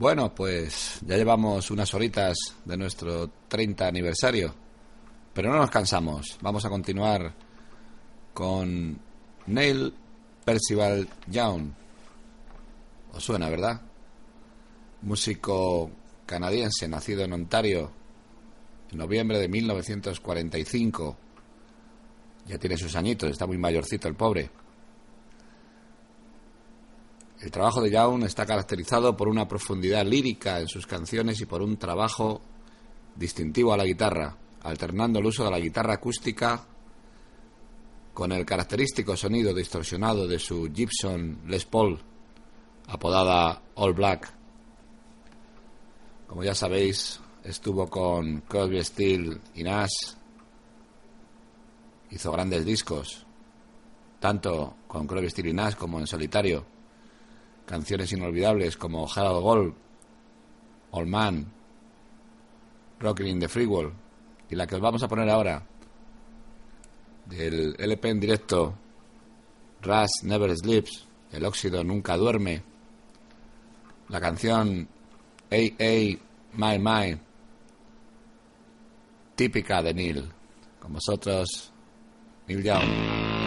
Bueno, pues ya llevamos unas horitas de nuestro 30 aniversario, pero no nos cansamos. Vamos a continuar con Neil Percival Young. ¿Os suena, verdad? Músico canadiense, nacido en Ontario en noviembre de 1945. Ya tiene sus añitos, está muy mayorcito el pobre. El trabajo de Young está caracterizado por una profundidad lírica en sus canciones y por un trabajo distintivo a la guitarra, alternando el uso de la guitarra acústica con el característico sonido distorsionado de su Gibson Les Paul, apodada All Black. Como ya sabéis, estuvo con Crosby, Steel y Nash, hizo grandes discos, tanto con Crosby, Steel y Nash como en solitario canciones inolvidables como Harold Gold, Old Man, Rockin' in the Free World y la que os vamos a poner ahora del LP en directo Rust Never Sleeps, El óxido nunca duerme, la canción AA My My, típica de Neil. Con vosotros, Neil Young.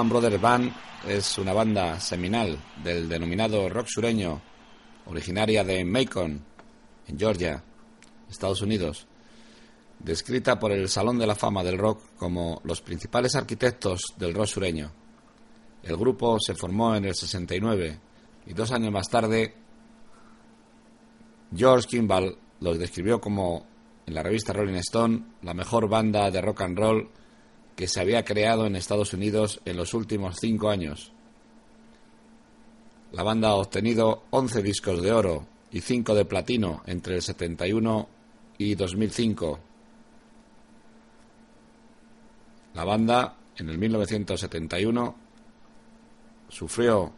Allman Brothers Band es una banda seminal del denominado rock sureño, originaria de Macon, en Georgia, Estados Unidos, descrita por el Salón de la Fama del Rock como los principales arquitectos del rock sureño. El grupo se formó en el 69 y dos años más tarde George Kimball los describió como, en la revista Rolling Stone, la mejor banda de rock and roll que se había creado en Estados Unidos en los últimos cinco años. La banda ha obtenido 11 discos de oro y 5 de platino entre el 71 y 2005. La banda, en el 1971, sufrió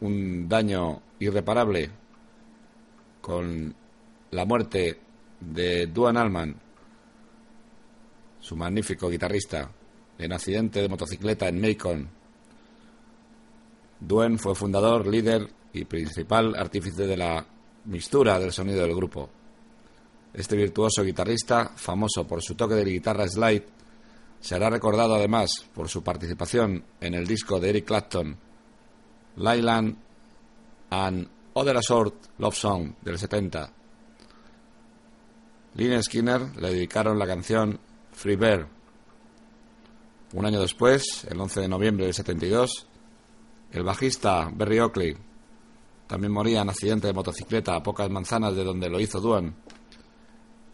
un daño irreparable con la muerte de Duan Allman, su magnífico guitarrista, en accidente de motocicleta en Macon. Duen fue fundador, líder y principal artífice de la mixtura del sonido del grupo. Este virtuoso guitarrista, famoso por su toque de guitarra slide, será recordado además por su participación en el disco de Eric Clapton, Lyland and Other Asort Love Song del 70. Lynyrd Skinner le dedicaron la canción Free Bear. Un año después, el 11 de noviembre del 72, el bajista Berry Oakley también moría en accidente de motocicleta a pocas manzanas de donde lo hizo Duan.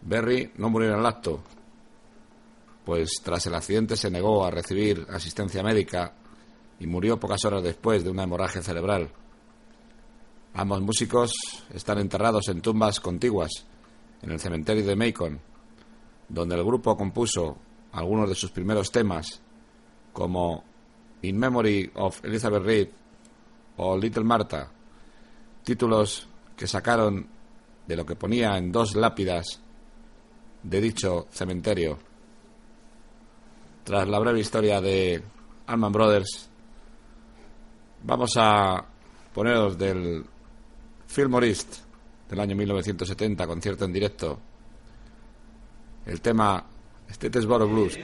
Berry no murió en el acto, pues tras el accidente se negó a recibir asistencia médica y murió pocas horas después de una hemorragia cerebral. Ambos músicos están enterrados en tumbas contiguas en el cementerio de Macon, donde el grupo compuso algunos de sus primeros temas, como In Memory of Elizabeth Reed o Little Martha, títulos que sacaron de lo que ponía en dos lápidas de dicho cementerio. Tras la breve historia de Allman Brothers, vamos a poneros del Fillmore del año 1970, concierto en directo, el tema Statesboro Blues.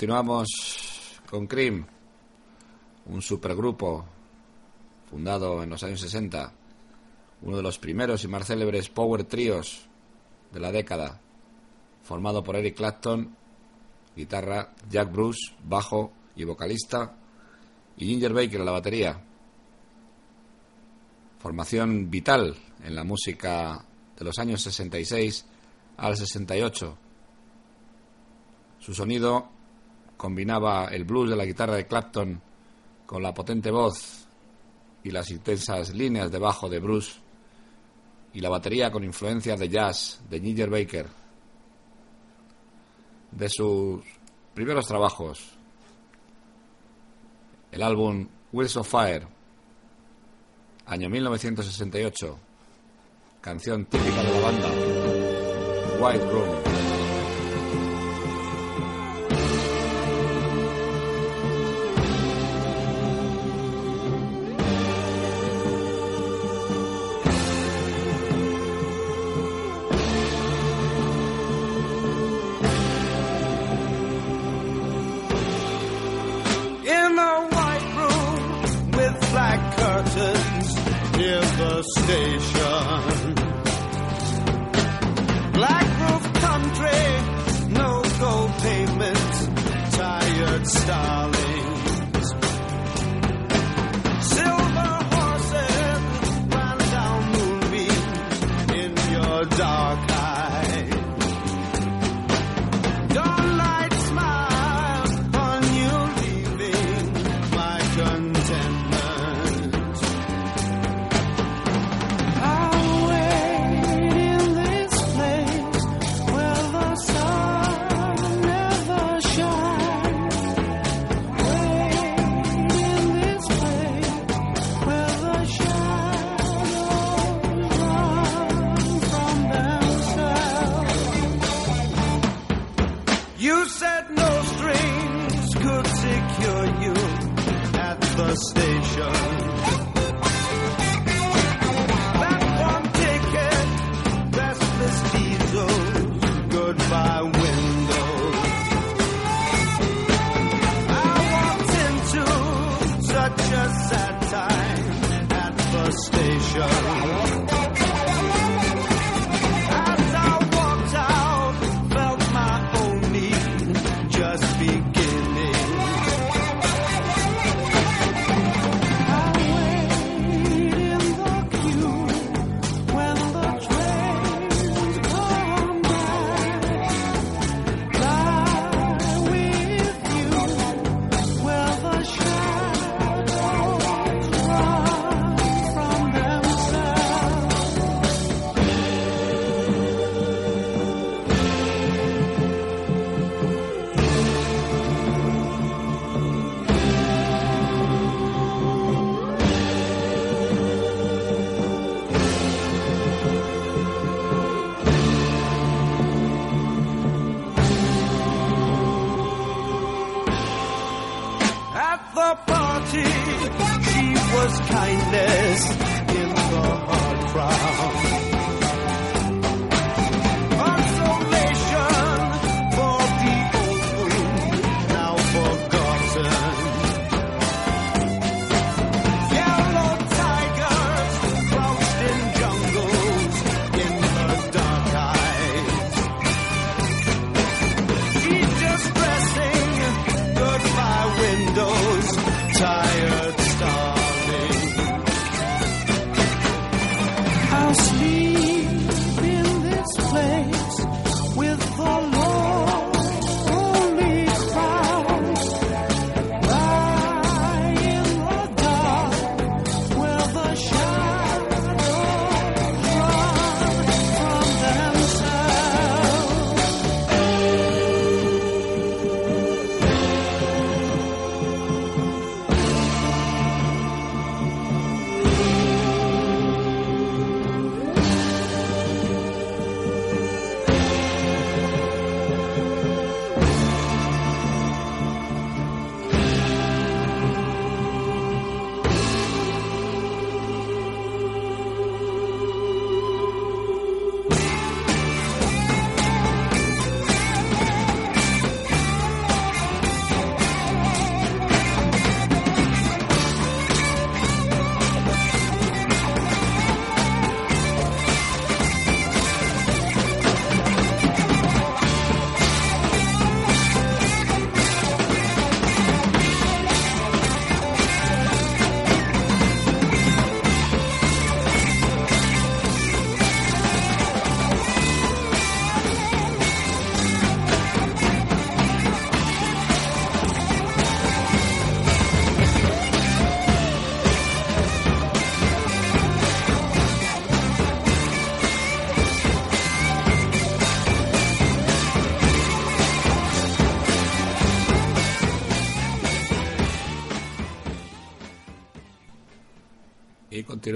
Continuamos con Cream, un supergrupo fundado en los años 60, uno de los primeros y más célebres power tríos de la década, formado por Eric Clapton, guitarra, Jack Bruce, bajo y vocalista, y Ginger Baker en la batería. Formación vital en la música de los años 66 al 68. Su sonido combinaba el blues de la guitarra de Clapton con la potente voz y las intensas líneas de bajo de Bruce y la batería con influencias de jazz de Ginger Baker. De sus primeros trabajos, el álbum Wheels of Fire, año 1968, canción típica de la banda, White Room. station.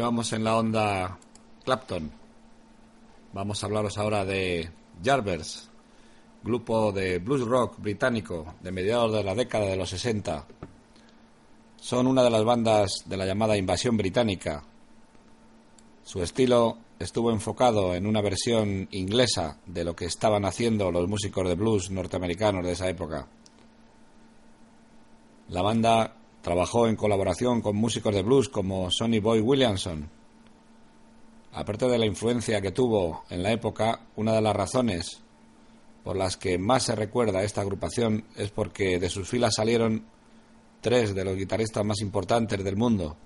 Continuamos en la onda Clapton. Vamos a hablaros ahora de Jarvers, grupo de blues rock británico de mediados de la década de los 60. Son una de las bandas de la llamada invasión británica. Su estilo estuvo enfocado en una versión inglesa de lo que estaban haciendo los músicos de blues norteamericanos de esa época. La banda Trabajó en colaboración con músicos de blues como Sonny Boy Williamson. Aparte de la influencia que tuvo en la época, una de las razones por las que más se recuerda a esta agrupación es porque de sus filas salieron tres de los guitarristas más importantes del mundo,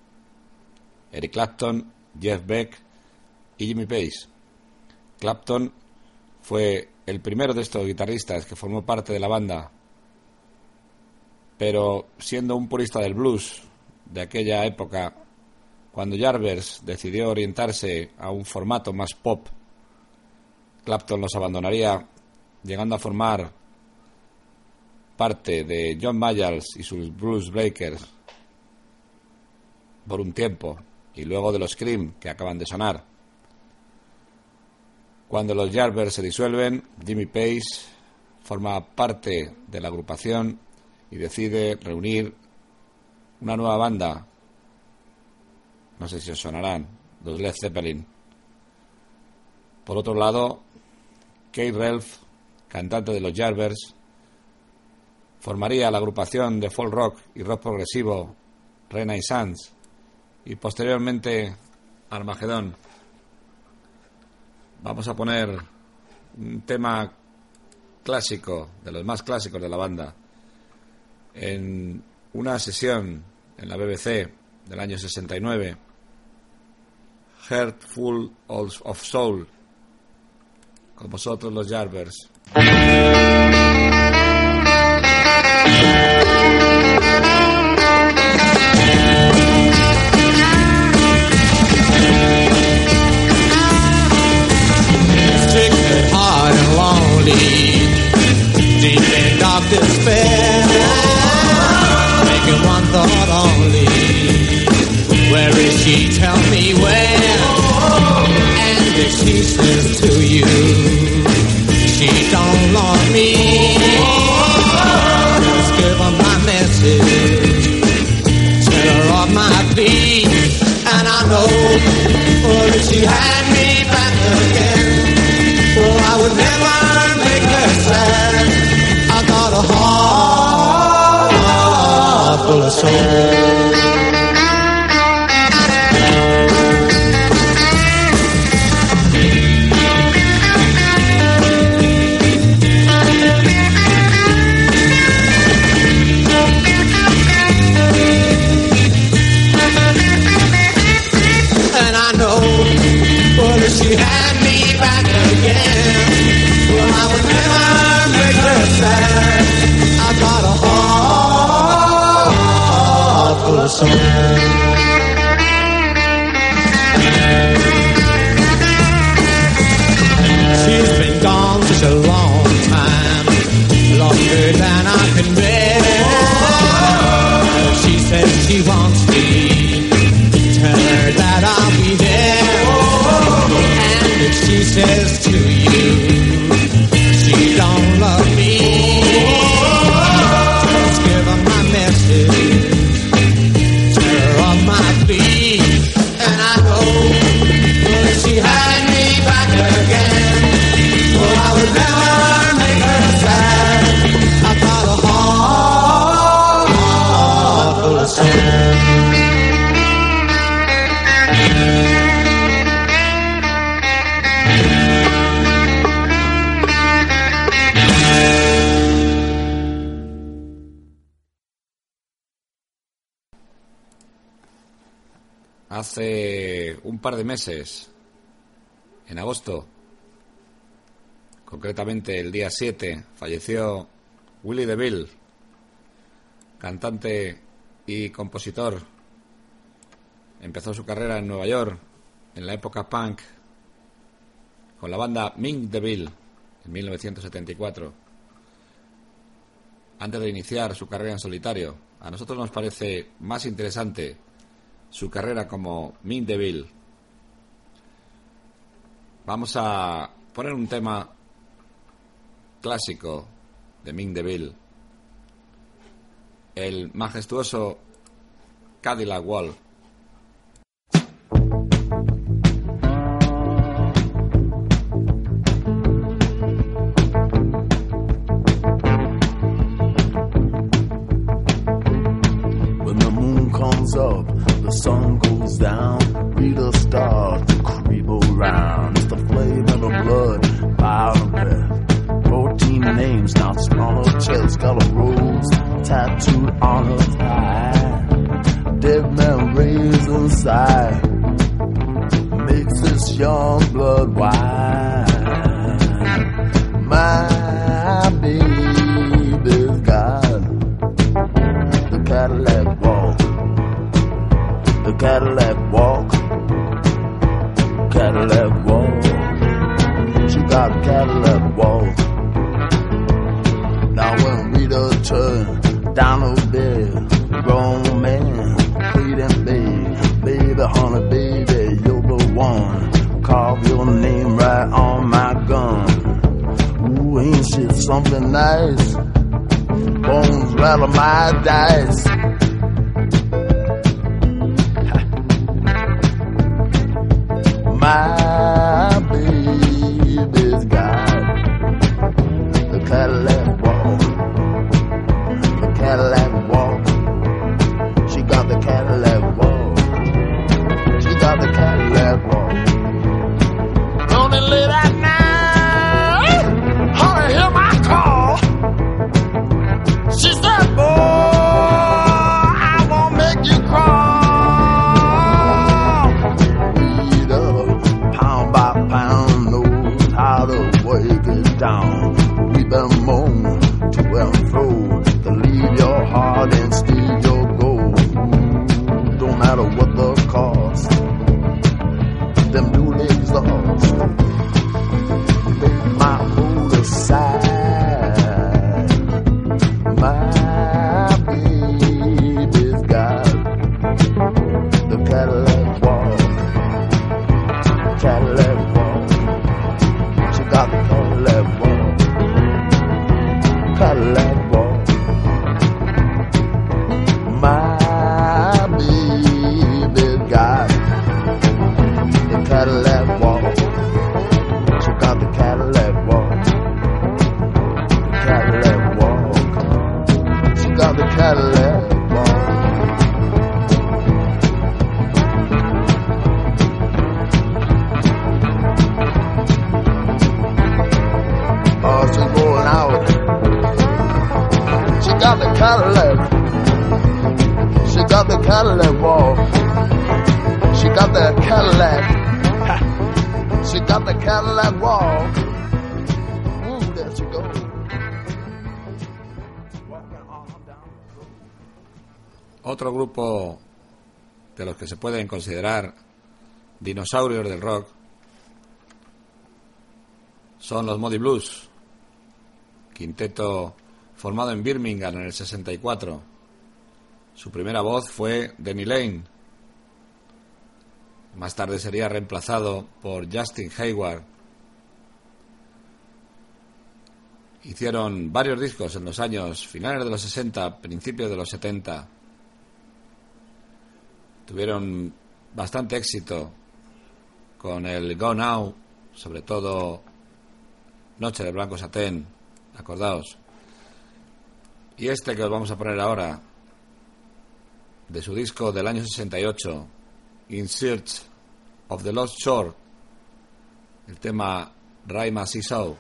Eric Clapton, Jeff Beck y Jimmy Page. Clapton fue el primero de estos guitarristas que formó parte de la banda pero siendo un purista del blues de aquella época, cuando Jarvers decidió orientarse a un formato más pop, Clapton los abandonaría, llegando a formar parte de John Mayall y sus Blues Breakers por un tiempo, y luego de los Cream que acaban de sonar. Cuando los Jarvers se disuelven, Jimmy Page forma parte de la agrupación y decide reunir una nueva banda. No sé si os sonarán, los Led Zeppelin. Por otro lado, Kate Ralph, cantante de los Jarvers, formaría la agrupación de folk rock y rock progresivo Renaissance y posteriormente Armagedón. Vamos a poner un tema clásico, de los más clásicos de la banda en una sesión en la BBC del año 69, Heart Full of Soul, con vosotros los Jarvers. thinking one thought only. Where is she? Tell me where. And if she slips to you, she don't love me. Just give her my message. Tell her of my feet. And I know, but if she had me. All of soul. De meses, en agosto, concretamente el día 7, falleció Willie DeVille, cantante y compositor. Empezó su carrera en Nueva York en la época punk con la banda Mink DeVille en 1974. Antes de iniciar su carrera en solitario, a nosotros nos parece más interesante su carrera como Mink DeVille. Vamos a poner un tema clásico de Mink DeVille, el majestuoso Cadillac Wall. Fourteen names not her chest. Got a rose tattooed on her thigh. Dead raised inside. Makes this young blood wine. My baby's got the Cadillac walk. The Cadillac walk. Cadillac walk. She got a Cadillac walk. Her bed, grown man, pleading baby, baby, honey, baby, you're the one. Carve your name right on my gun. Ooh, ain't shit something nice? bones rattle my dice. My pueden considerar dinosaurios del rock son los Muddy Blues, quinteto formado en Birmingham en el 64. Su primera voz fue Denny Lane. Más tarde sería reemplazado por Justin Hayward. Hicieron varios discos en los años finales de los 60, principios de los 70. Tuvieron bastante éxito con el Go Now, sobre todo Noche de Blanco Satén, acordaos. Y este que os vamos a poner ahora, de su disco del año 68, In Search of the Lost Shore, el tema Raima Seesaw.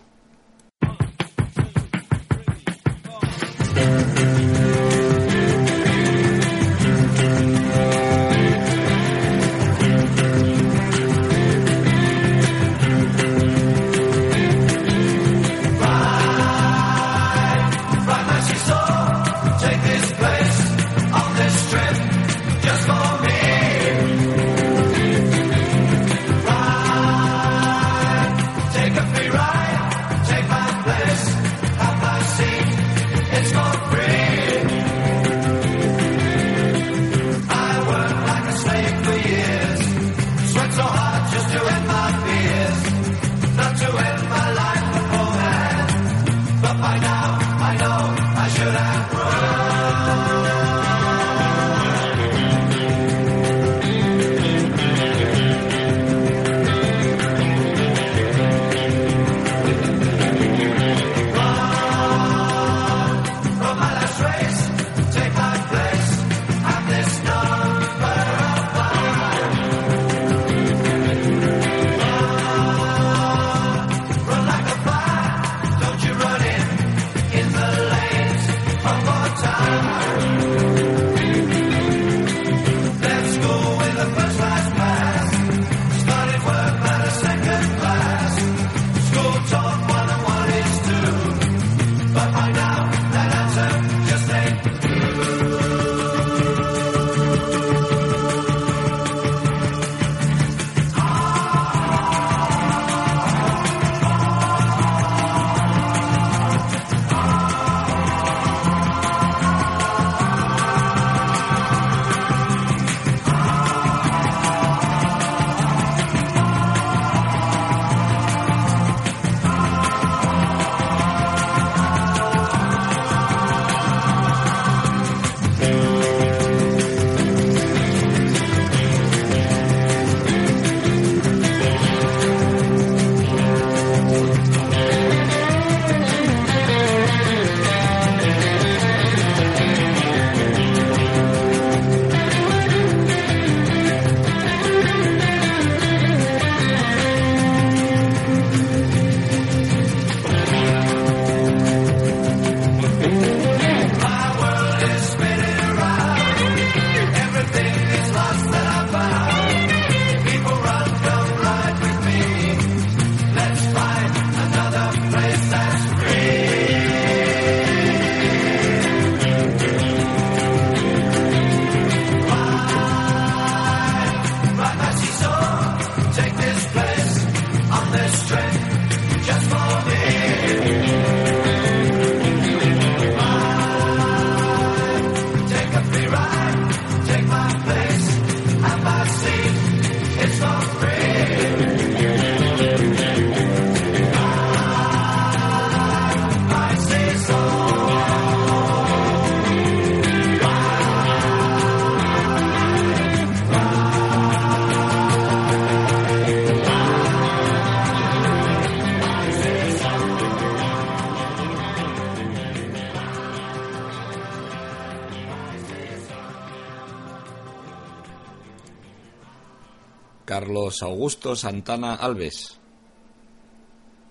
Augusto Santana Alves,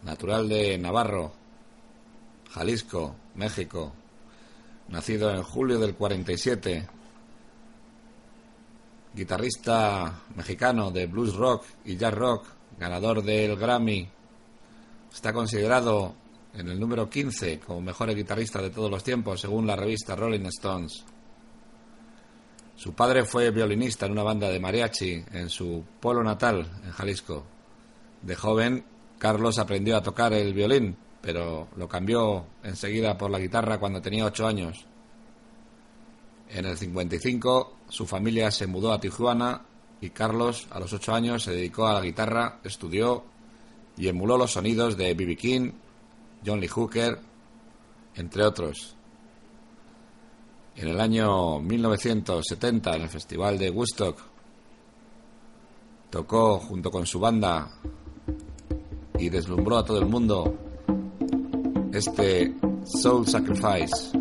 natural de Navarro, Jalisco, México. nacido en julio del 47, guitarrista mexicano de blues rock y jazz rock, ganador del Grammy, está considerado en el número 15 como mejor guitarrista de todos los tiempos, según la revista Rolling Stones. Su padre fue violinista en una banda de mariachi en su pueblo natal, en Jalisco. De joven, Carlos aprendió a tocar el violín, pero lo cambió enseguida por la guitarra cuando tenía ocho años. En el 55 su familia se mudó a Tijuana y Carlos a los ocho años se dedicó a la guitarra, estudió y emuló los sonidos de B.B. King, John Lee Hooker, entre otros. En el año 1970, en el Festival de Woodstock, tocó junto con su banda y deslumbró a todo el mundo este Soul Sacrifice.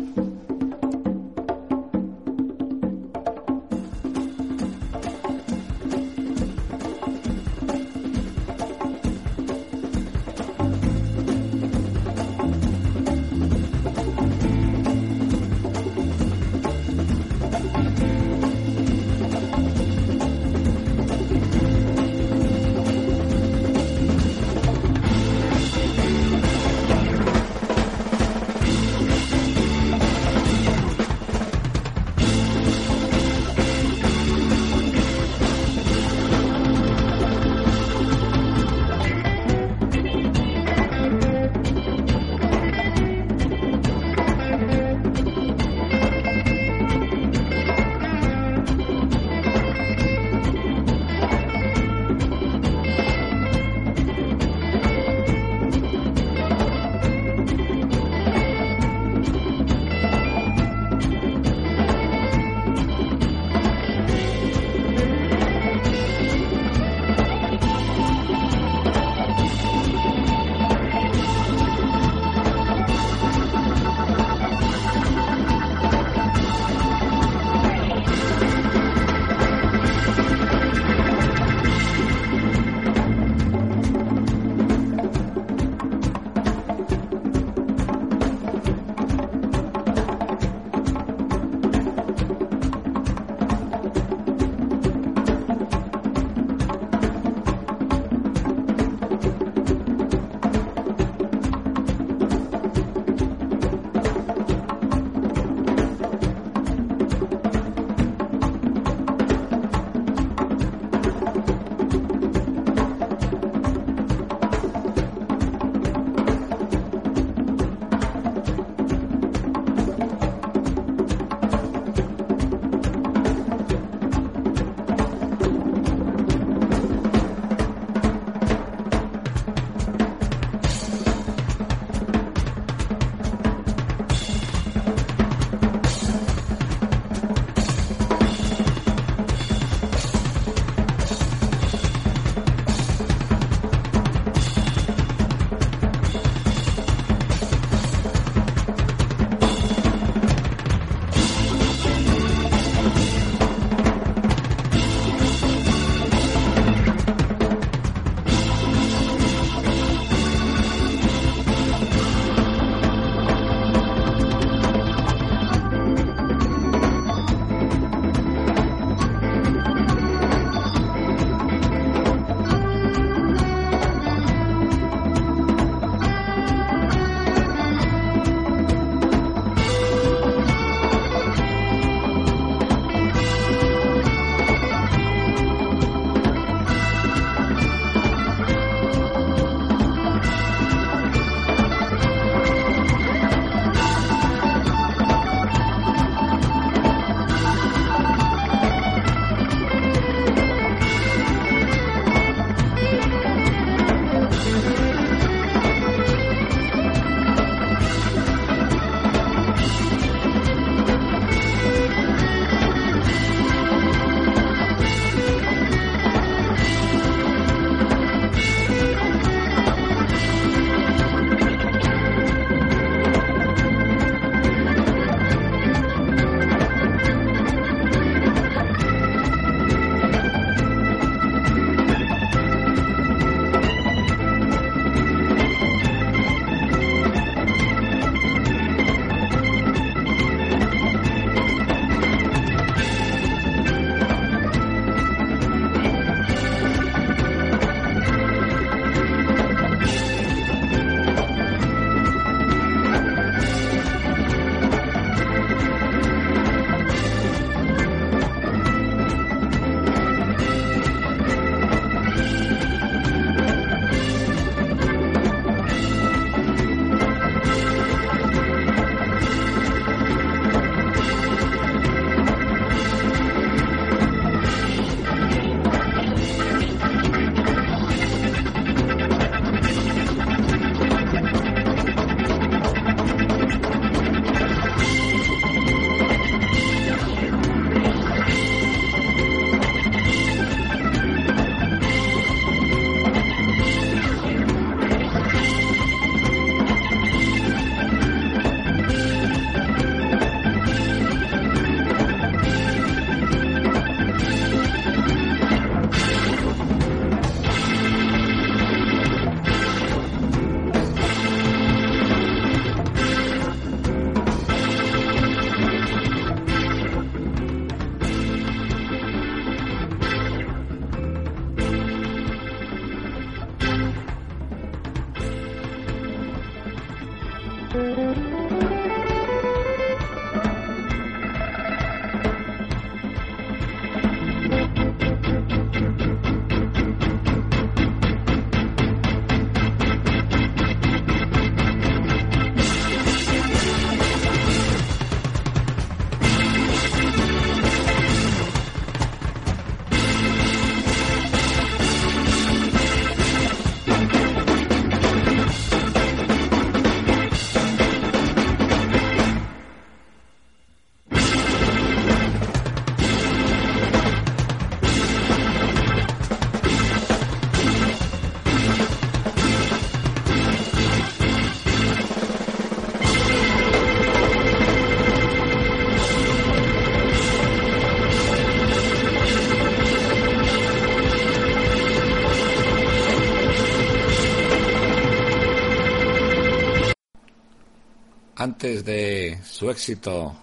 Antes de su éxito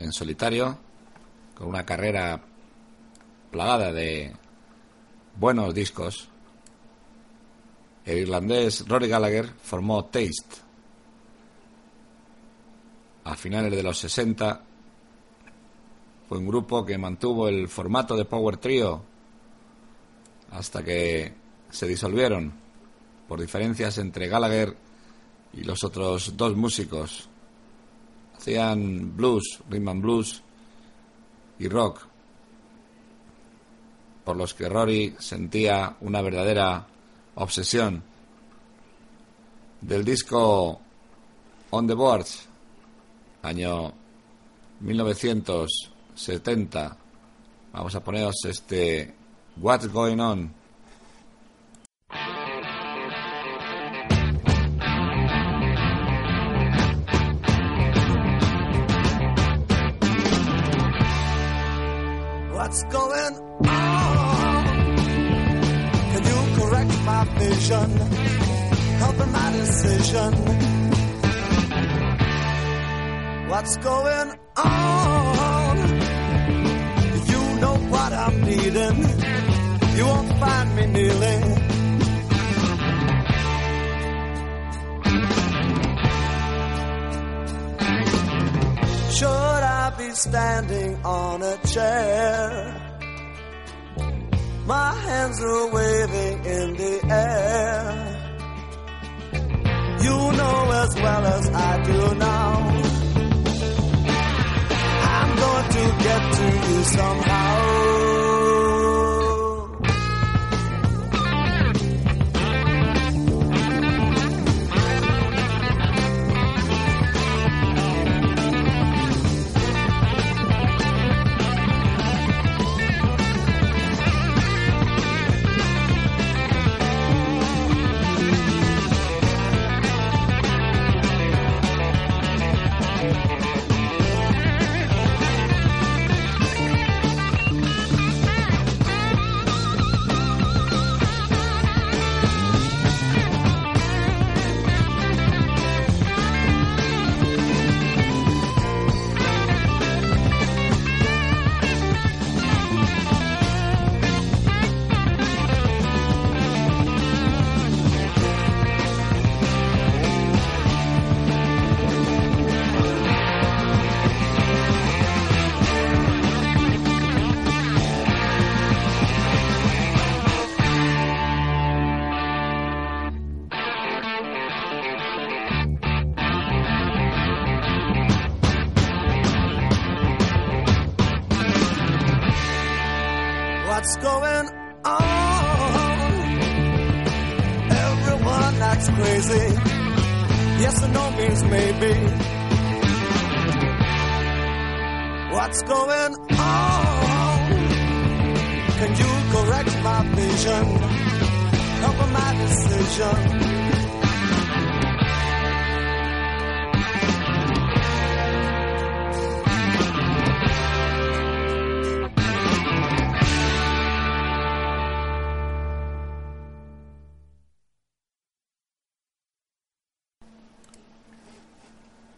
en solitario, con una carrera plagada de buenos discos, el irlandés Rory Gallagher formó Taste. A finales de los 60 fue un grupo que mantuvo el formato de Power Trio hasta que se disolvieron por diferencias entre Gallagher y los otros dos músicos. Hacían blues, rhythm blues y rock, por los que Rory sentía una verdadera obsesión. Del disco On the Boards, año 1970, vamos a poneros este What's Going On. What's going on? Can you correct my vision? Helping my decision. What's going on? You know what I'm needing. You won't find me kneeling. Be standing on a chair? My hands are waving in the air. You know as well as I do now. I'm going to get to you somehow.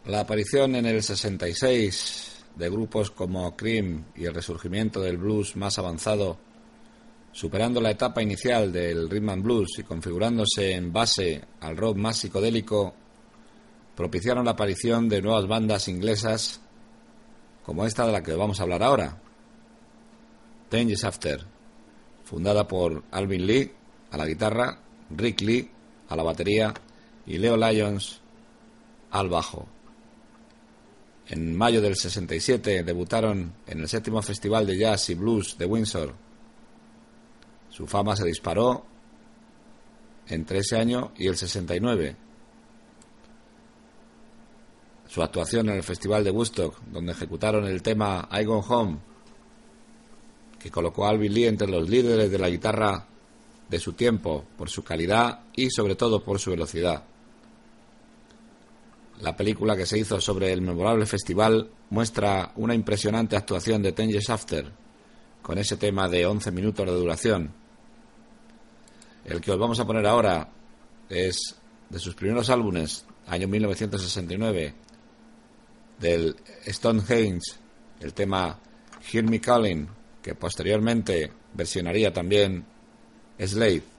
La aparición en el 66 de grupos como Cream y el resurgimiento del blues más avanzado, superando la etapa inicial del rhythm and blues y configurándose en base al rock más psicodélico, propiciaron la aparición de nuevas bandas inglesas como esta de la que vamos a hablar ahora, Ten Years After, fundada por Alvin Lee a la guitarra, Rick Lee a la batería y Leo Lyons al bajo. En mayo del 67 debutaron en el séptimo Festival de Jazz y Blues de Windsor. Su fama se disparó entre ese año y el 69. Su actuación en el Festival de Woodstock, donde ejecutaron el tema I Go Home, que colocó a Alvin Lee entre los líderes de la guitarra de su tiempo por su calidad y sobre todo por su velocidad. La película que se hizo sobre el memorable festival muestra una impresionante actuación de Ten Years After, con ese tema de 11 minutos de duración. El que os vamos a poner ahora es de sus primeros álbumes, año 1969, del Stonehenge, el tema Hear Me Calling, que posteriormente versionaría también Slade.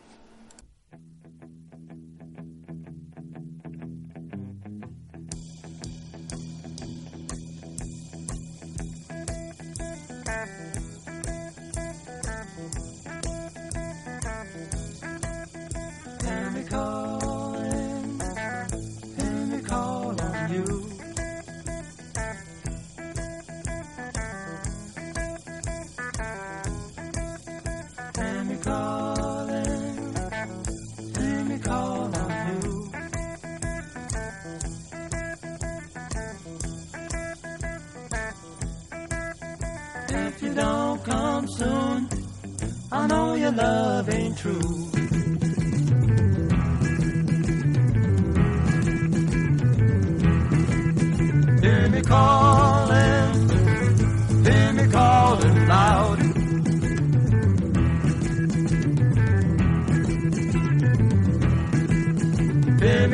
Hear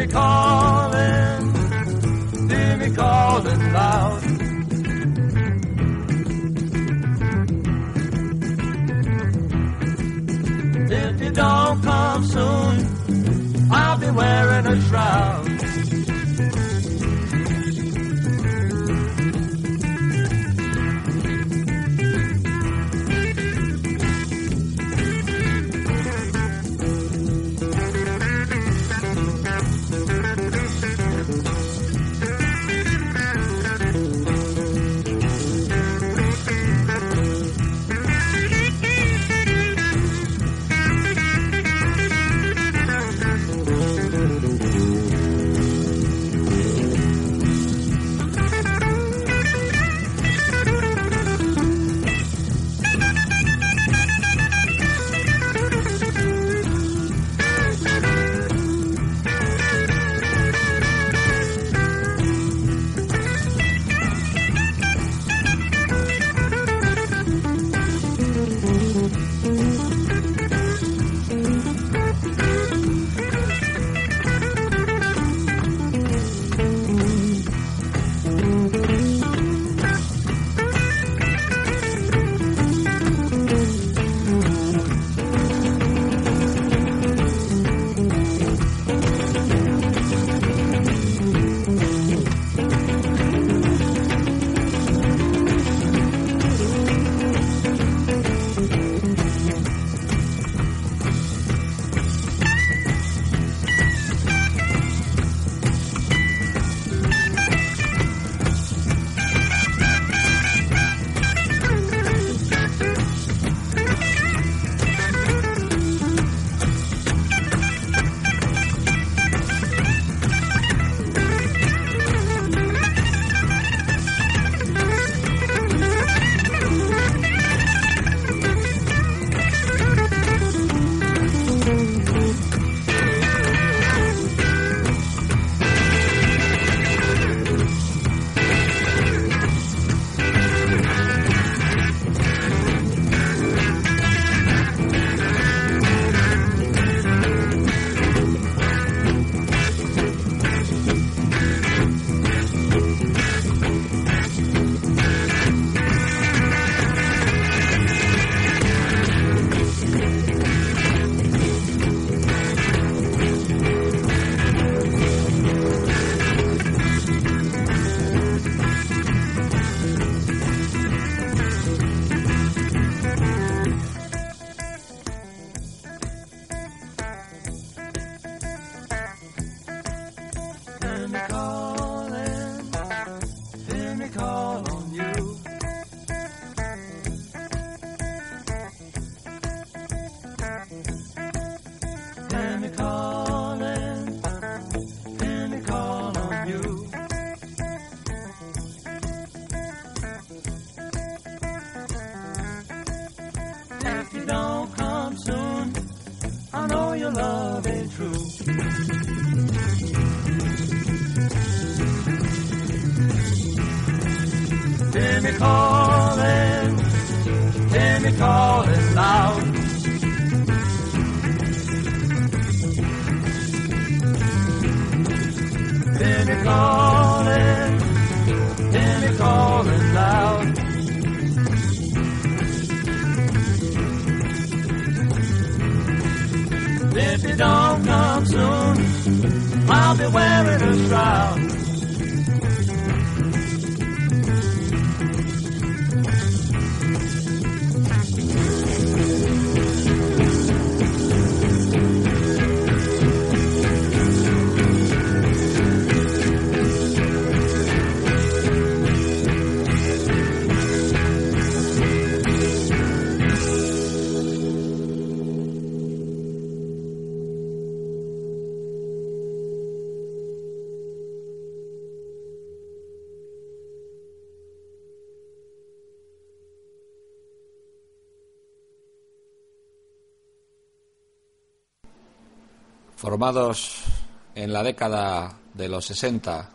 En la década de los 60,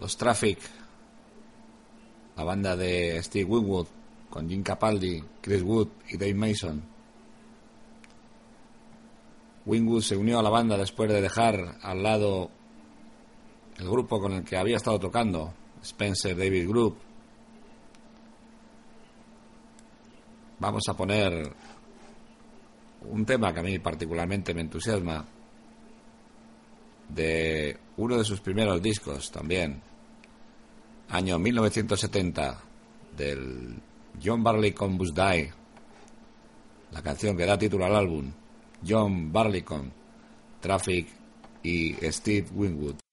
los Traffic, la banda de Steve Winwood, con Jim Capaldi, Chris Wood y Dave Mason. Winwood se unió a la banda después de dejar al lado el grupo con el que había estado tocando, Spencer David Group. Vamos a poner un tema que a mí particularmente me entusiasma de uno de sus primeros discos también, año 1970, del John Barleycorn Bus Die, la canción que da título al álbum, John Barleycorn, Traffic y Steve Winwood.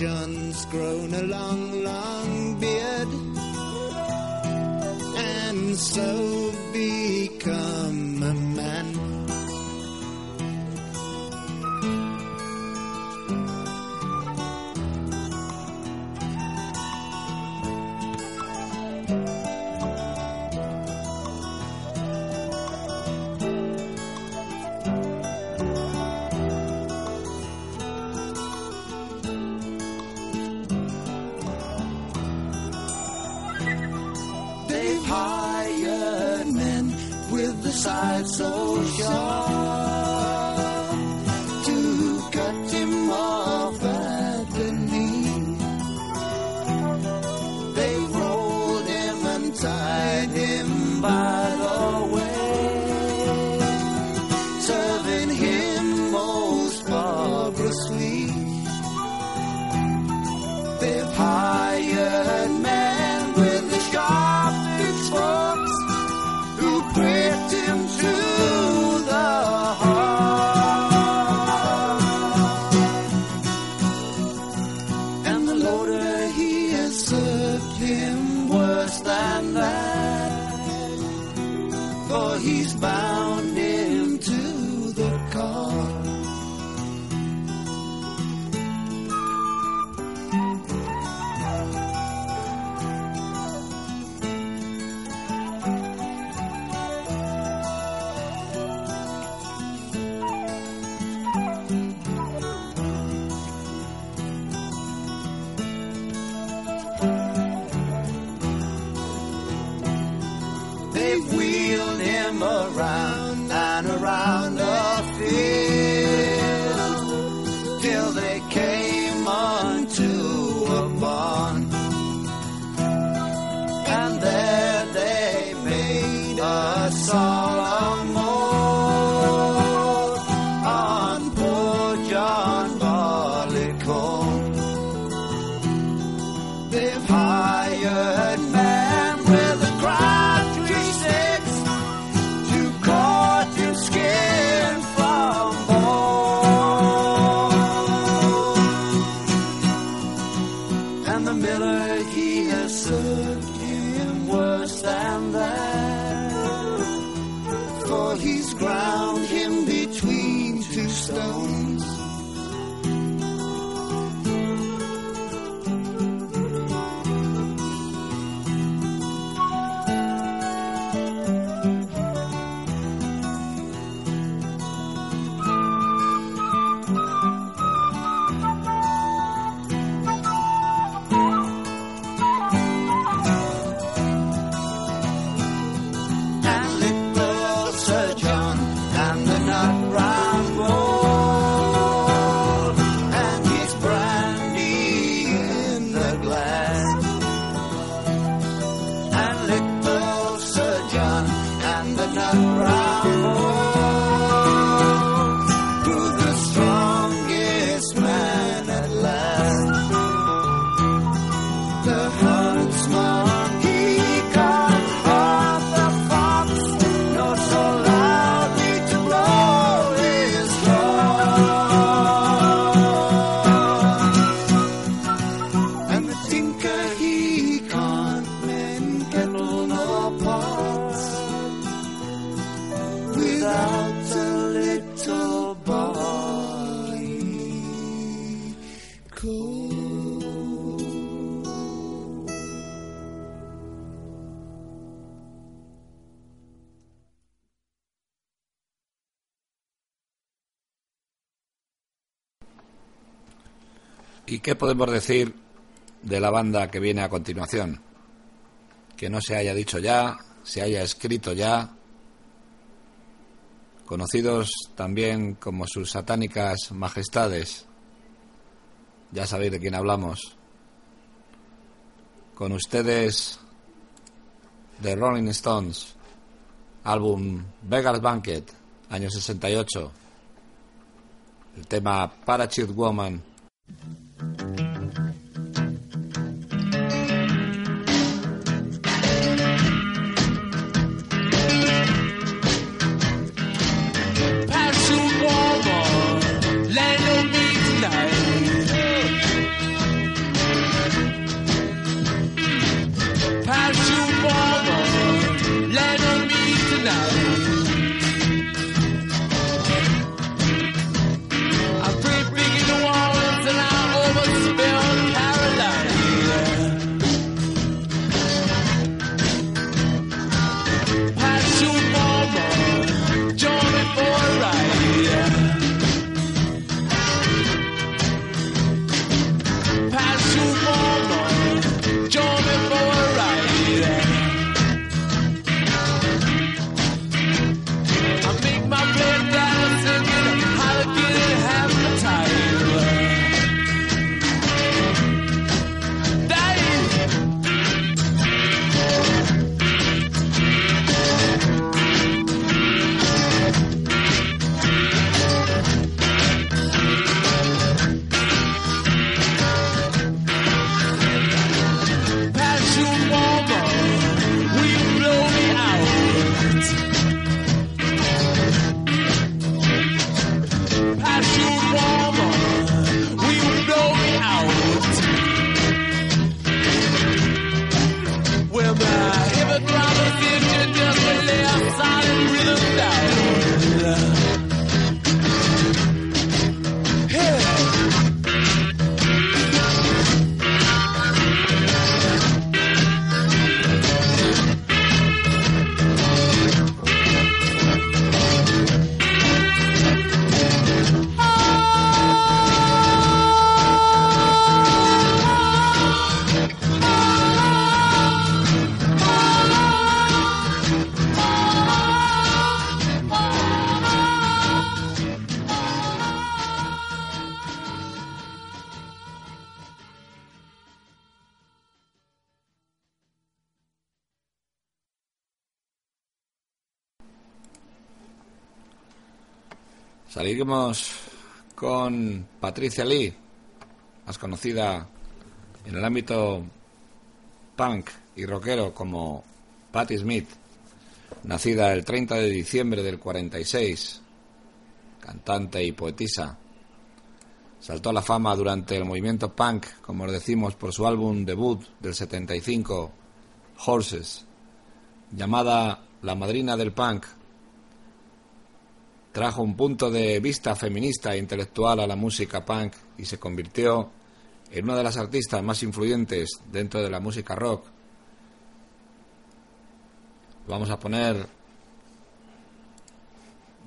John's grown a long, long beard, and so ¿Qué podemos decir de la banda que viene a continuación? Que no se haya dicho ya, se haya escrito ya. Conocidos también como sus satánicas majestades. Ya sabéis de quién hablamos. Con ustedes, The Rolling Stones, álbum Vegas Banquet, año 68. El tema Parachute Woman. Thank you. Patricia Lee, más conocida en el ámbito punk y rockero como Patti Smith, nacida el 30 de diciembre del 46, cantante y poetisa. Saltó a la fama durante el movimiento punk, como decimos, por su álbum debut del 75, Horses, llamada La Madrina del Punk, trajo un punto de vista feminista e intelectual a la música punk y se convirtió en una de las artistas más influyentes dentro de la música rock. Vamos a poner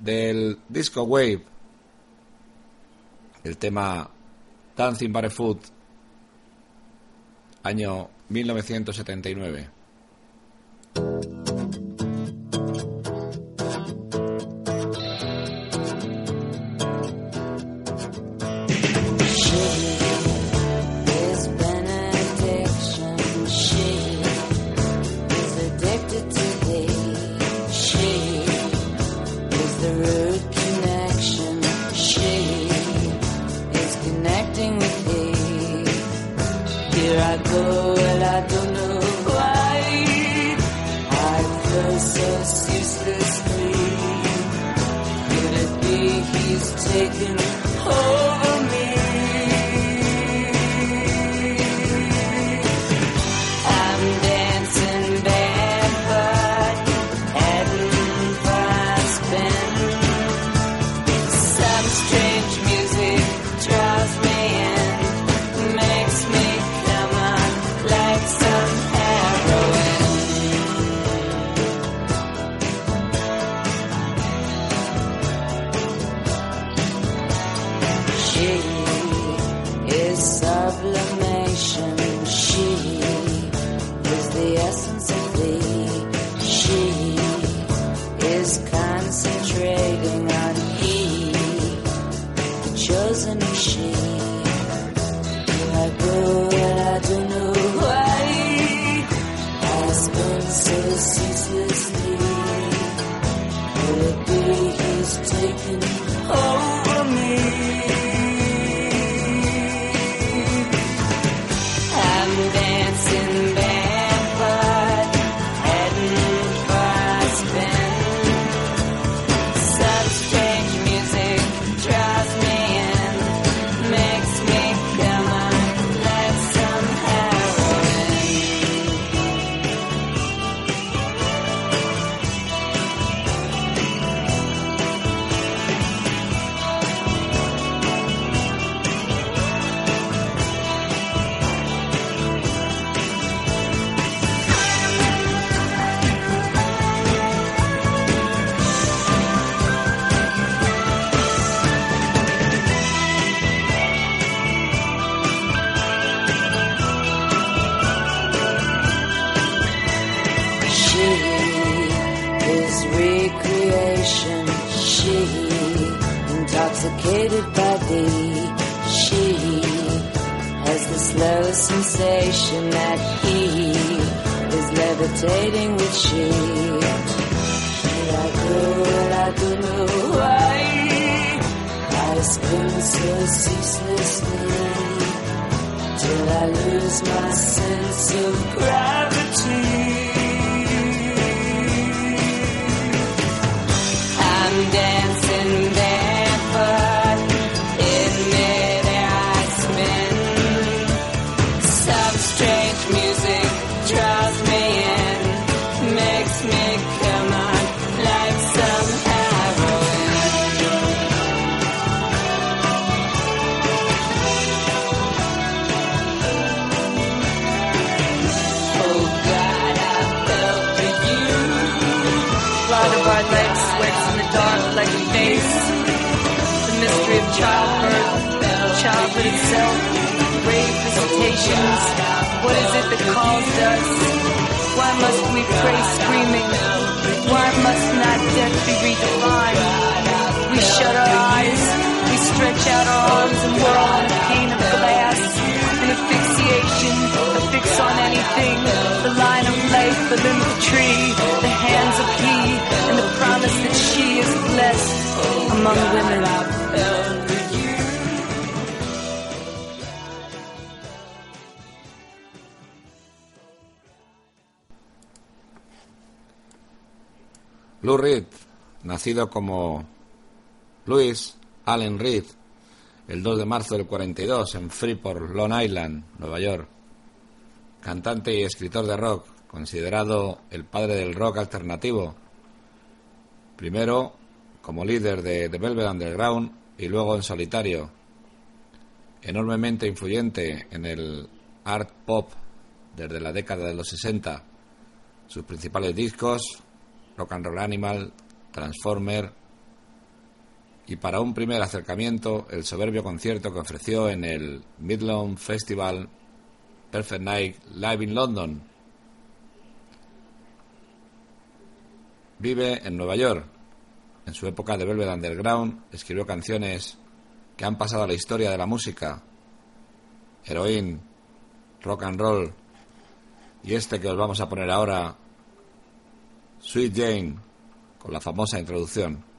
del Disco Wave el tema Dancing Barefoot, año 1979. Como Louis Allen Reed el 2 de marzo del 42 en Freeport, Long Island, Nueva York. Cantante y escritor de rock, considerado el padre del rock alternativo. Primero como líder de The Velvet Underground y luego en solitario. Enormemente influyente en el art pop desde la década de los 60. Sus principales discos, Rock and Roll Animal, Transformer, y para un primer acercamiento el soberbio concierto que ofreció en el Midland Festival Perfect Night Live in London. Vive en Nueva York. En su época de Velvet Underground escribió canciones que han pasado a la historia de la música. Heroin, rock and roll y este que os vamos a poner ahora, Sweet Jane, con la famosa introducción.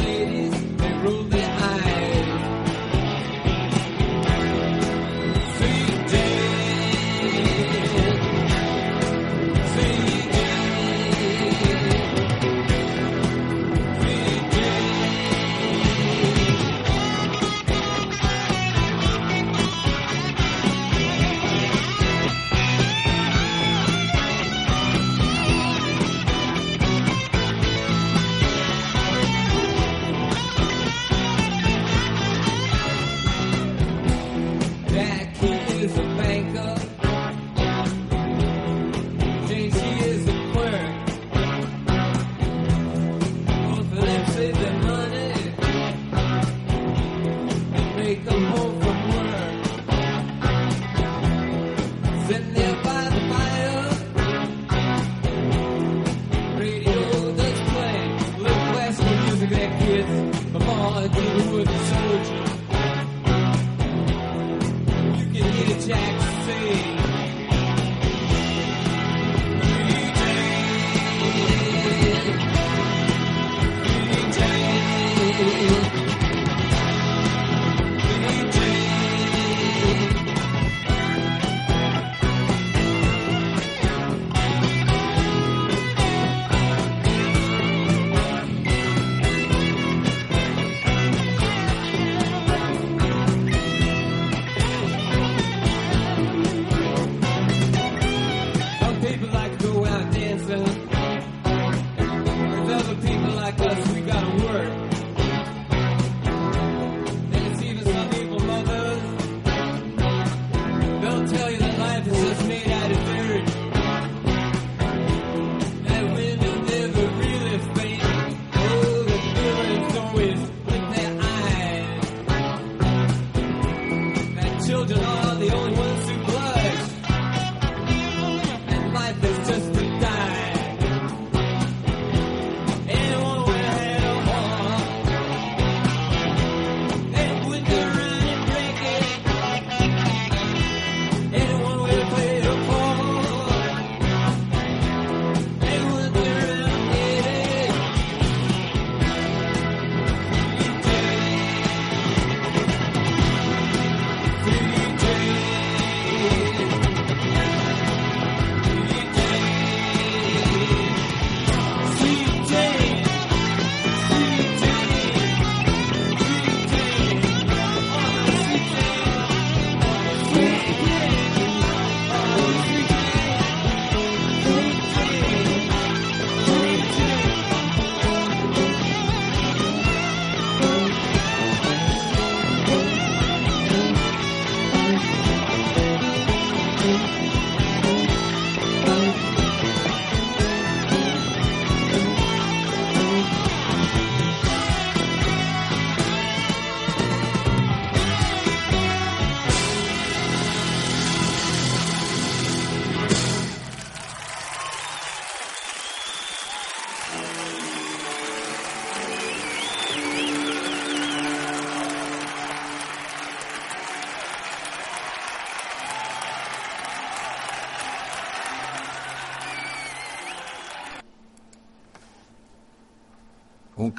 Ladies,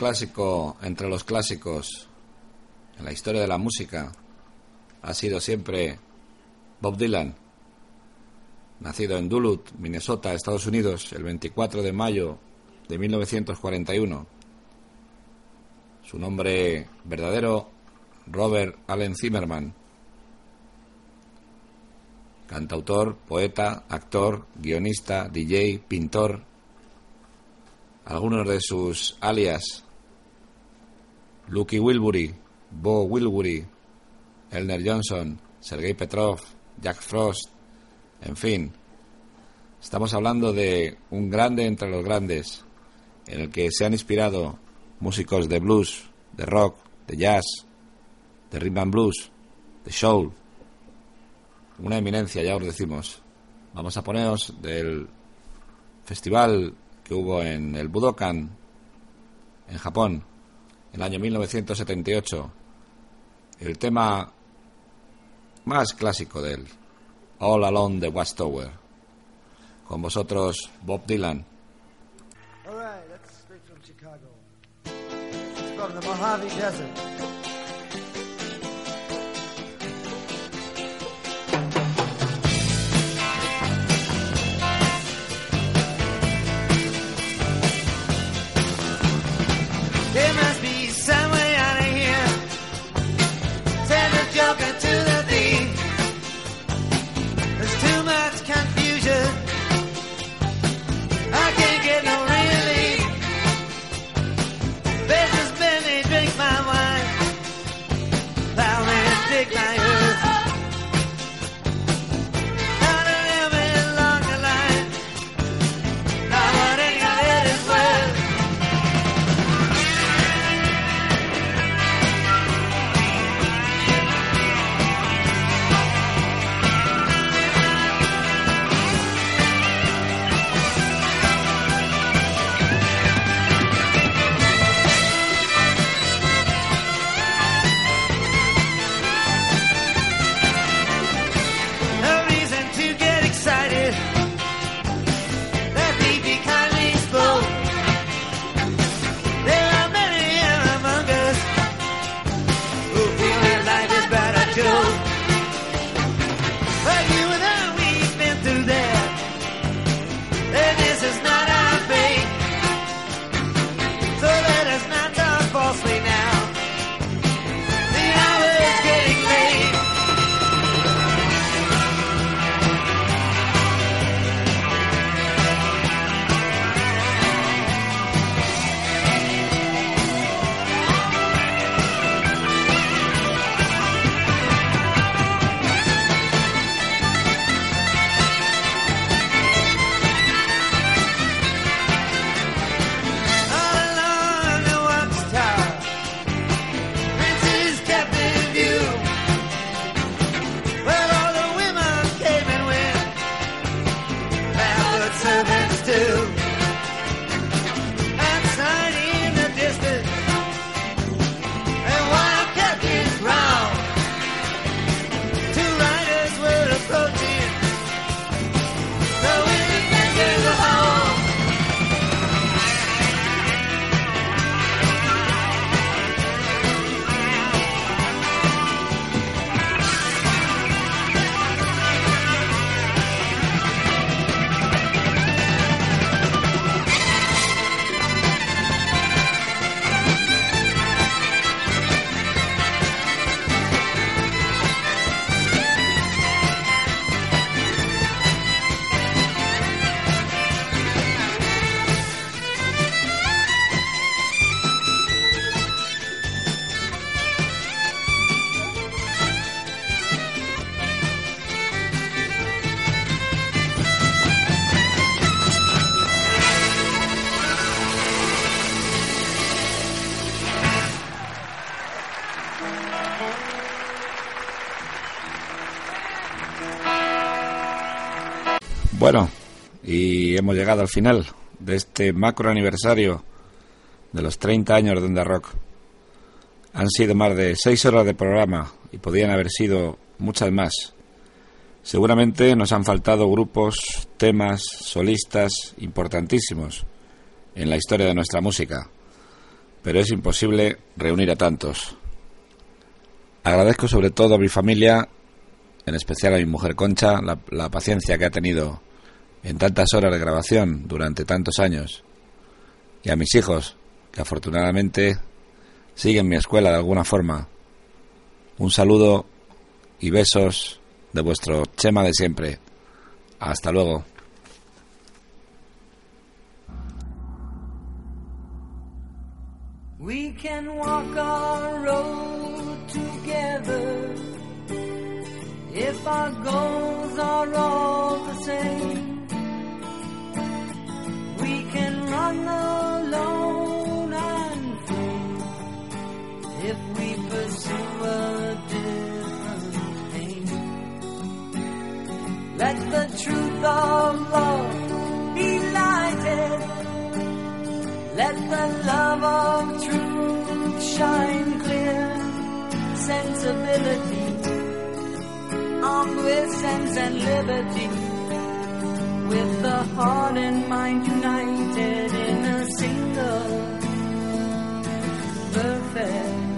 clásico entre los clásicos en la historia de la música ha sido siempre Bob Dylan, nacido en Duluth, Minnesota, Estados Unidos, el 24 de mayo de 1941. Su nombre verdadero, Robert Allen Zimmerman. Cantautor, poeta, actor, guionista, DJ, pintor. Algunos de sus alias, Lucky Wilbury, Bo Wilbury, Elner Johnson, Sergei Petrov, Jack Frost, en fin. Estamos hablando de un grande entre los grandes, en el que se han inspirado músicos de blues, de rock, de jazz, de rhythm and blues, de soul. Una eminencia, ya os decimos. Vamos a poneros del festival que hubo en el Budokan, en Japón, el año 1978, el tema más clásico de él, All Alone the Watchtower. Con vosotros, Bob Dylan. Hemos llegado al final de este macro aniversario de los 30 años de Onda Rock. Han sido más de 6 horas de programa y podían haber sido muchas más. Seguramente nos han faltado grupos, temas, solistas importantísimos en la historia de nuestra música, pero es imposible reunir a tantos. Agradezco sobre todo a mi familia, en especial a mi mujer Concha, la, la paciencia que ha tenido en tantas horas de grabación durante tantos años, y a mis hijos, que afortunadamente siguen mi escuela de alguna forma. Un saludo y besos de vuestro Chema de siempre. Hasta luego. We can run alone and free if we pursue a different aim. Let the truth of love be light. Let the love of truth shine clear. Sensibility, armed with sense and liberty. With the heart and mind united in a single perfect